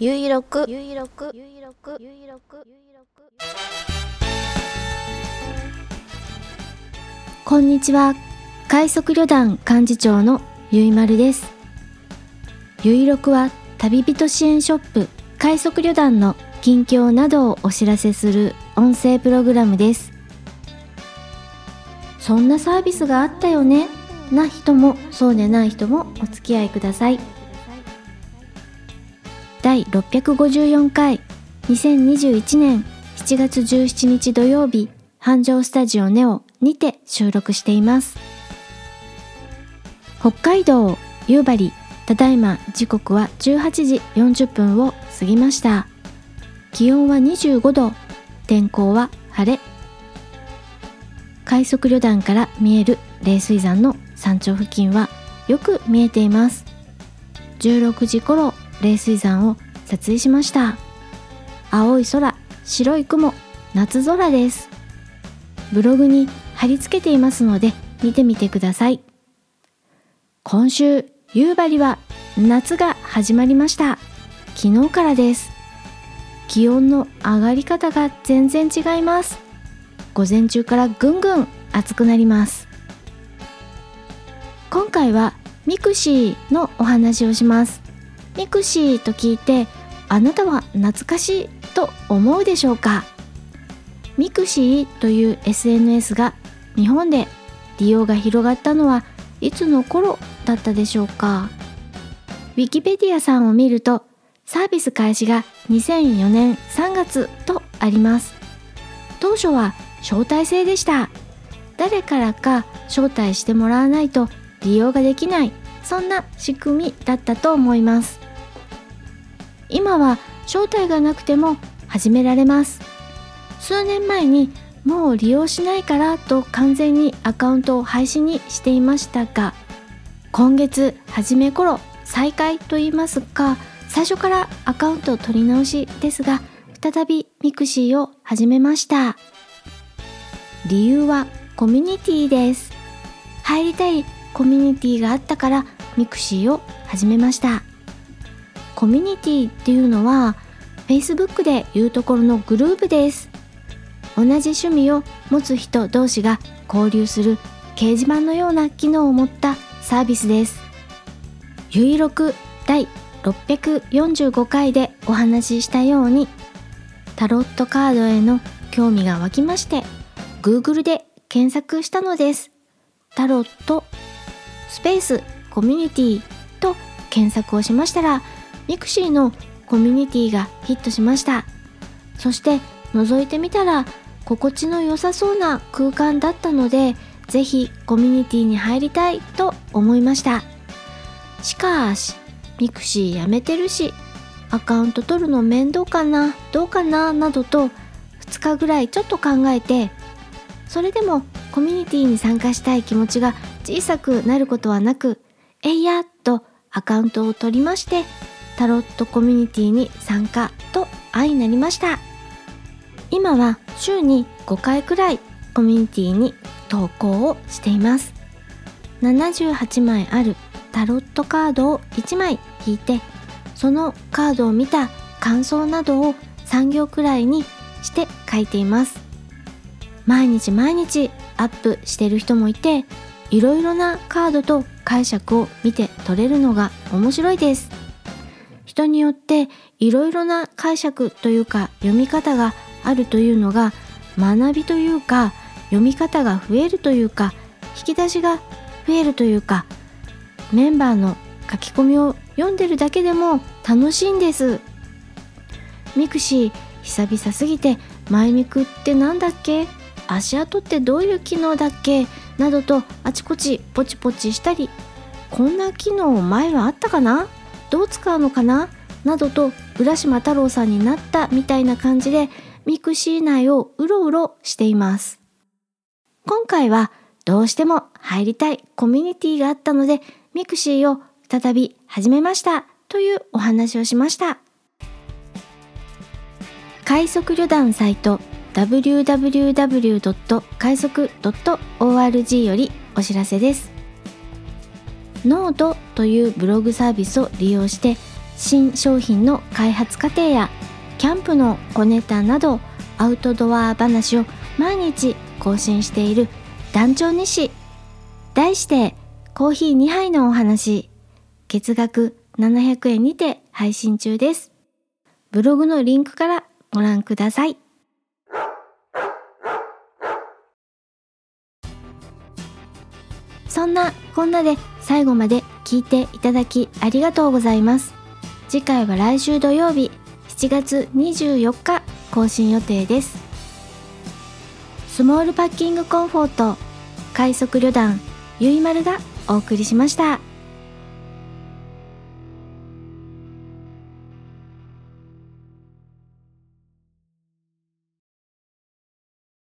ゆいろくゆいろくゆいろくゆいろくゆいろくこんにちは。快速旅団幹事長のゆいまるです。ゆいろくは旅人支援ショップ快速旅団の近況などをお知らせする音声プログラムです。そんなサービスがあったよね？な人もそうでない人もお付き合いください。第654回。2021年7月17日土曜日。繁盛スタジオネオにて収録しています。北海道夕張ただいま。時刻は18時40分を過ぎました。気温は25度。天候は晴れ。快速旅団から見える冷水山の山頂付近はよく見えています。16時頃冷水山を撮影しました。青い空白い雲夏空です。ブログに貼り付けていますので見てみてください。今週夕張は夏が始まりました。昨日からです。気温の上がり方が全然違います。午前中からぐんぐん暑くなります。今回はミクシーのお話をします。ミクシーと聞いてあなたは懐かしいと思うでしょうか？ミクシーという SNS が日本で利用が広がったのはいつの頃だったでしょうか？ウィキペディアさんを見るとサービス開始が2004年3月とあります。当初は招待制でした。誰からか招待してもらわないと利用ができないそんな仕組みだったと思います。今は招待がなくても始められます。数年前にもう利用しないからと完全にアカウントを廃止にしていましたが今月初め頃再開と言いますか最初からアカウント取り直しですが再びミクシーを始めました。理由はコミュニティです。入りたいコミュニティがあったからミクシーを始めました。コミュニティっていうのは Facebook でいうところのグループです。同じ趣味を持つ人同士が交流する掲示板のような機能を持ったサービスです。ゆいろく第645回でお話ししたようにタロットカードへの興味が湧きまして Google で検索したのです。タロットスペースコミュニティと検索をしましたらミクシーのコミュニティがヒットしました。そして覗いてみたら心地の良さそうな空間だったのでぜひコミュニティに入りたいと思いました。しかしミクシーやめてるしアカウント取るの面倒かなどうかななどと2日ぐらいちょっと考えてそれでもコミュニティに参加したい気持ちが小さくなることはなくえいやとアカウントを取りましてタロットコミュニティに参加と相なりました。今は週に5回くらいコミュニティに投稿をしています。78枚あるタロットカードを1枚引いてそのカードを見た感想などを3行くらいにして書いています。毎日毎日アップしてる人もいていろいろなカードと解釈を見て取れるのが面白いです。人によっていろいろな解釈というか読み方があるというのが学びというか読み方が増えるというか引き出しが増えるというかメンバーの書き込みを読んでるだけでも楽しいんです。ミクシー久々すぎて前ミクってなんだっけ？足跡ってどういう機能だっけ？などとあちこちポチポチしたりこんな機能前はあったかな？どう使うのかな？などと浦島太郎さんになったみたいな感じでミクシー内をうろうろしています。今回はどうしても入りたいコミュニティがあったのでミクシーを再び始めました。というお話をしました。快速旅団サイト www. 快速 .org よりお知らせです。ノートというブログサービスを利用して新商品の開発過程やキャンプの小ネタなどアウトドア話を毎日更新している団長西題してコーヒー2杯のお話。月額700円にて配信中です。ブログのリンクからご覧ください。そんなこんなで最後まで聞いていただきありがとうございます次回は来週土曜日7月24日更新予定ですスモールパッキングコンフォート快速旅団ゆいまるがお送りしました。